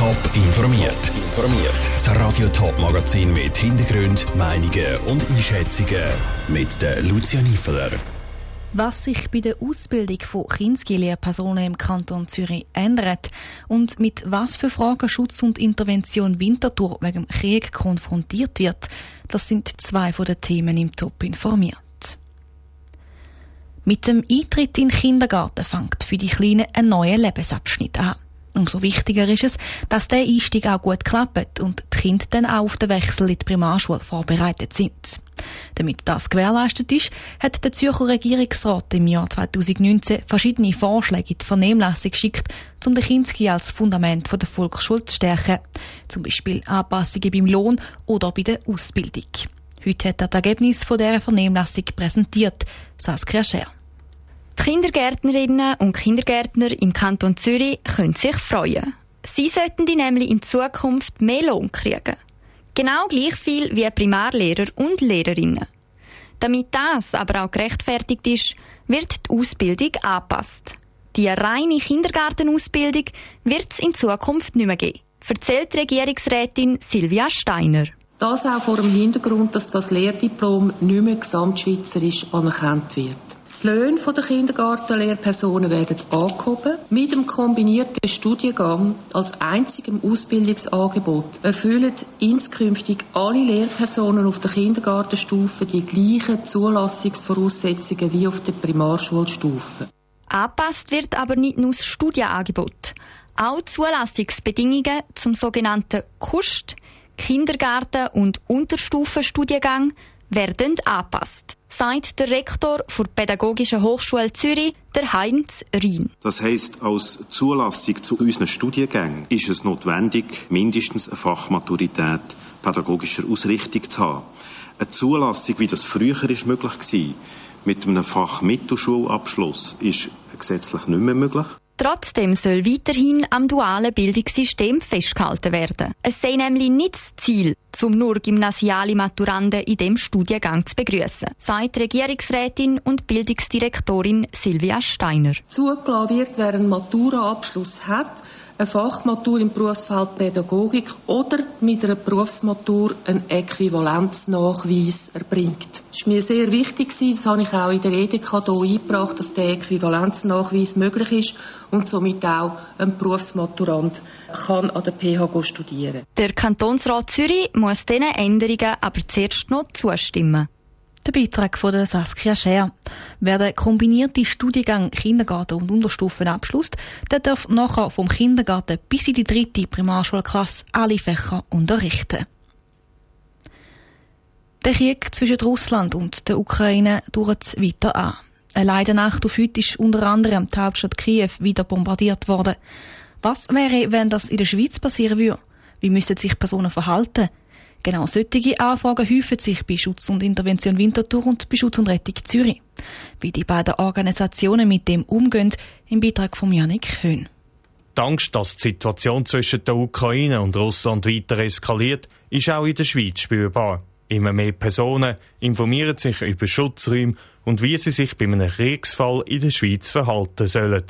Top informiert. Informiert. Das Radio Top Magazin mit Hintergrund, Meinungen und Einschätzungen mit der Lucia Niefeler. Was sich bei der Ausbildung von Kinski-Lehrpersonen im Kanton Zürich ändert und mit was für Fragen Schutz und Intervention Winterthur wegen Krieg konfrontiert wird, das sind zwei von den Themen im Top informiert. Mit dem Eintritt in den Kindergarten fängt für die Kleinen ein neuer Lebensabschnitt an. Umso wichtiger ist es, dass der Einstieg auch gut klappt und die Kinder dann auch auf den Wechsel in die Primarschule vorbereitet sind. Damit das gewährleistet ist, hat der Zürcher Regierungsrat im Jahr 2019 verschiedene Vorschläge in die Vernehmlassung geschickt, um den Kinski als Fundament der Volksschule zu stärken. Zum Beispiel Anpassungen beim Lohn oder bei der Ausbildung. Heute hat er das Ergebnis dieser Vernehmlassung präsentiert, Saskia Scher. Kindergärtnerinnen und Kindergärtner im Kanton Zürich können sich freuen. Sie sollten die nämlich in Zukunft mehr Lohn kriegen. Genau gleich viel wie Primarlehrer und Lehrerinnen. Damit das aber auch gerechtfertigt ist, wird die Ausbildung angepasst. Die reine Kindergartenausbildung wird es in Zukunft nicht mehr geben, erzählt Regierungsrätin Silvia Steiner. Das auch vor dem Hintergrund, dass das Lehrdiplom nicht mehr gesamtschweizerisch anerkannt wird. Die Löhne der Kindergartenlehrpersonen werden angehoben. Mit dem kombinierten Studiengang als einzigem Ausbildungsangebot erfüllen inskünftig alle Lehrpersonen auf der Kindergartenstufe die gleichen Zulassungsvoraussetzungen wie auf der Primarschulstufe. Angepasst wird aber nicht nur das Studienangebot. Auch Zulassungsbedingungen zum sogenannten KUST, Kindergarten- und Unterstufenstudiengang, werden angepasst sagt der Rektor der Pädagogischen Hochschule Zürich, der Heinz Rhin. Das heisst, als Zulassung zu unseren Studiengängen ist es notwendig, mindestens eine Fachmaturität pädagogischer Ausrichtung zu haben. Eine Zulassung, wie das früher ist möglich war, mit einem Fachmittelschulabschluss, ist gesetzlich nicht mehr möglich. Trotzdem soll weiterhin am dualen Bildungssystem festgehalten werden. Es sei nämlich nicht das Ziel, um nur gymnasiale Maturanden in dem Studiengang zu begrüßen, sagt Regierungsrätin und Bildungsdirektorin Silvia Steiner. Zugelassen wird, wer einen Maturaabschluss hat, eine Fachmatur im Berufsfeld Pädagogik oder mit einer Berufsmatur einen Äquivalenznachweis erbringt. Das war mir sehr wichtig, das habe ich auch in der EDK hier eingebracht, dass der Äquivalenznachweis möglich ist und somit auch ein Berufsmaturant kann an der PH studieren. Der Kantonsrat Zürich muss diesen Änderungen aber zuerst noch zustimmen. Der Beitrag von der Saskia Scher. Wer den kombinierten Studiengang Kindergarten und Unterstufen abschließt, der darf nachher vom Kindergarten bis in die dritte Primarschulklasse alle Fächer unterrichten. Der Krieg zwischen Russland und der Ukraine dauert weiter an. Eine Leidenacht auf heute ist unter anderem die Hauptstadt Kiew wieder bombardiert worden. Was wäre, wenn das in der Schweiz passieren würde? Wie müssten sich Personen verhalten? Genau solche Anfragen häufen sich bei Schutz und Intervention Winterthur und bei Schutz und Rettung Zürich. Wie die beiden Organisationen mit dem umgehen, im Beitrag von Janik Höhn. Die Angst, dass die Situation zwischen der Ukraine und Russland weiter eskaliert, ist auch in der Schweiz spürbar. Immer mehr Personen informieren sich über Schutzräume und wie sie sich bei einem Kriegsfall in der Schweiz verhalten sollen.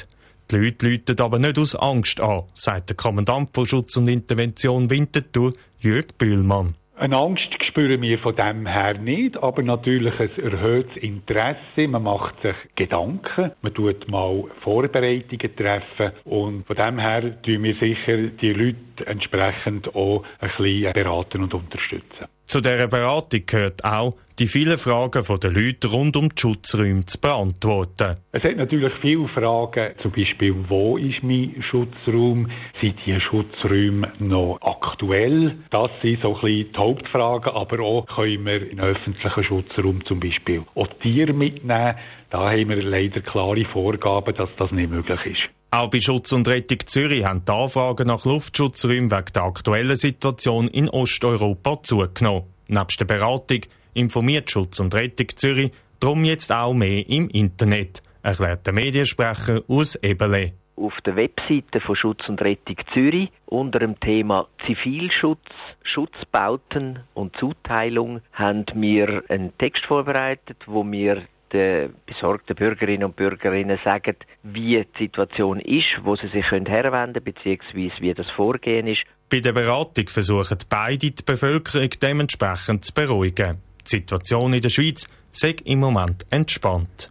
Die Leute läuten aber nicht aus Angst an, sagt der Kommandant von Schutz und Intervention Winterthur, Jürg Bühlmann. Eine Angst spüren wir von dem her nicht, aber natürlich ein erhöhtes Interesse. Man macht sich Gedanken, man tut mal Vorbereitungen treffen und von dem her tun wir sicher die Leute entsprechend auch ein bisschen beraten und unterstützen. Zu dieser Beratung gehört auch, die vielen Fragen der Leute rund um die Schutzräume zu beantworten. Es hat natürlich viele Fragen, zum Beispiel, wo ist mein Schutzraum? Sind die Schutzräume noch aktuell? Das sind so ein bisschen die Hauptfragen, aber auch können wir in öffentlichen Schutzraum zum Beispiel auch Tiere mitnehmen. Da haben wir leider klare Vorgaben, dass das nicht möglich ist. Auch bei Schutz und Rettung Zürich haben die Anfragen nach Luftschutzräumen wegen der aktuellen Situation in Osteuropa zugenommen. Nebst der Beratung informiert Schutz und Rettung Zürich darum jetzt auch mehr im Internet, erklärt der Mediensprecher aus Ebele. Auf der Webseite von Schutz und Rettung Zürich unter dem Thema Zivilschutz, Schutzbauten und Zuteilung haben wir einen Text vorbereitet, wo wir den besorgten Bürgerinnen und Bürgerinnen sagen, wie die Situation ist, wo sie sich herwenden können, beziehungsweise wie das Vorgehen ist. Bei der Beratung versuchen beide die Bevölkerung dementsprechend zu beruhigen. Die Situation in der Schweiz sei im Moment entspannt.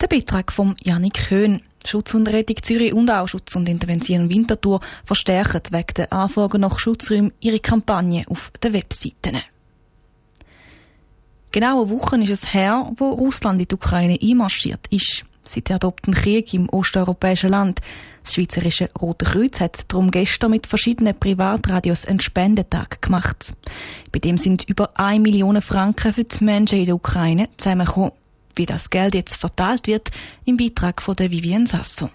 Der Beitrag von Janik Höhn. Schutz und Rettung Zürich und auch Schutz und Intervention Winterthur verstärken wegen der Anfragen nach Schutzräumen ihre Kampagne auf den Webseiten. Genau eine Woche ist es her, wo Russland in die Ukraine einmarschiert ist. Seit der adopten Krieg im osteuropäischen Land. Das Schweizerische Rote Kreuz hat darum gestern mit verschiedenen Privatradios einen Spendetag gemacht. Bei dem sind über 1 Million Franken für die Menschen in der Ukraine zusammengekommen. Wie das Geld jetzt verteilt wird, im Beitrag von der Vivienne Sasso.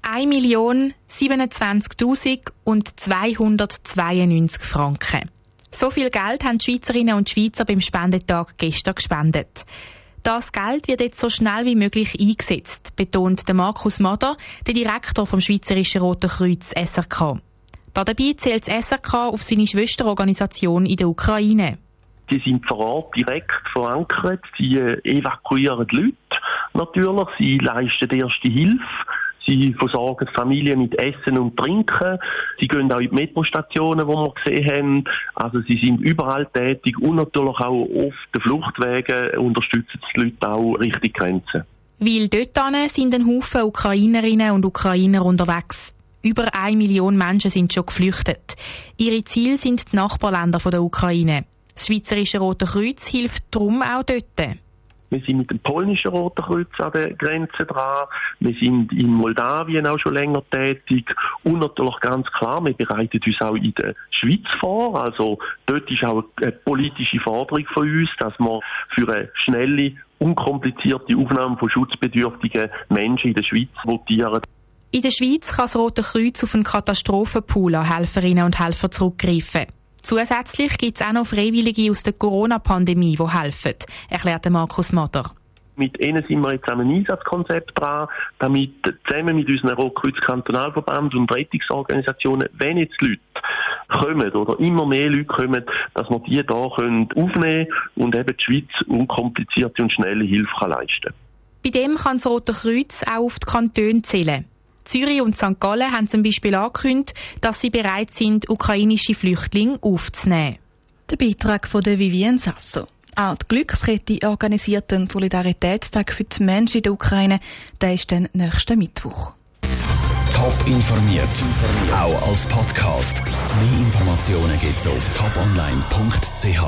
1 Million 27.000 und 292 Franken. So viel Geld haben die Schweizerinnen und Schweizer beim Spendetag gestern gespendet. Das Geld wird jetzt so schnell wie möglich eingesetzt, betont der Markus Mader, der Direktor vom Schweizerischen Roten Kreuz SRK. Dabei zählt das SRK auf seine Schwesterorganisation in der Ukraine. Die sind vor Ort direkt verankert. Sie evakuieren die Leute natürlich. Sie leisten erste Hilfe. Sie versorgen Familien mit Essen und Trinken. Sie gehen auch in die Metrostationen, wo wir gesehen haben. Also sie sind überall tätig und natürlich auch auf den Fluchtwegen unterstützen die Leute auch Richtung Grenzen. Weil dort sind ein Haufen Ukrainerinnen und Ukrainer unterwegs. Über eine Million Menschen sind schon geflüchtet. Ihre Ziele sind die Nachbarländer der Ukraine. Das Schweizerische Rote Kreuz hilft darum auch dort. Wir sind mit dem polnischen Roten Kreuz an der Grenze dran. Wir sind in Moldawien auch schon länger tätig. Und natürlich ganz klar, wir bereiten uns auch in der Schweiz vor. Also dort ist auch eine politische Forderung von uns, dass wir für eine schnelle, unkomplizierte Aufnahme von schutzbedürftigen Menschen in der Schweiz votieren. In der Schweiz kann das Rote Kreuz auf einen Katastrophenpool an Helferinnen und Helfer zurückgreifen. Zusätzlich gibt es auch noch Freiwillige aus der Corona-Pandemie, die helfen, erklärte Markus Matter. Mit ihnen sind wir jetzt an einem Einsatzkonzept dran, damit zusammen mit unseren Rotkreuz Kantonalverband und Rettungsorganisationen, wenn jetzt Leute kommen oder immer mehr Leute kommen, dass wir die da können aufnehmen und eben die Schweiz unkomplizierte und schnelle Hilfe leisten kann. Bei dem kann das Rote Kreuz auch auf die Kantone zählen. Zürich und St. Gallen haben zum Beispiel angekündigt, dass sie bereit sind, ukrainische Flüchtlinge aufzunehmen. Der Beitrag von der Vivienne Sasso. Auch die Glückskette organisiert den Solidaritätstag für die Menschen in der Ukraine. Der ist dann nächsten Mittwoch. Top informiert, auch als Podcast. Mehr Informationen gibt's auf toponline.ch.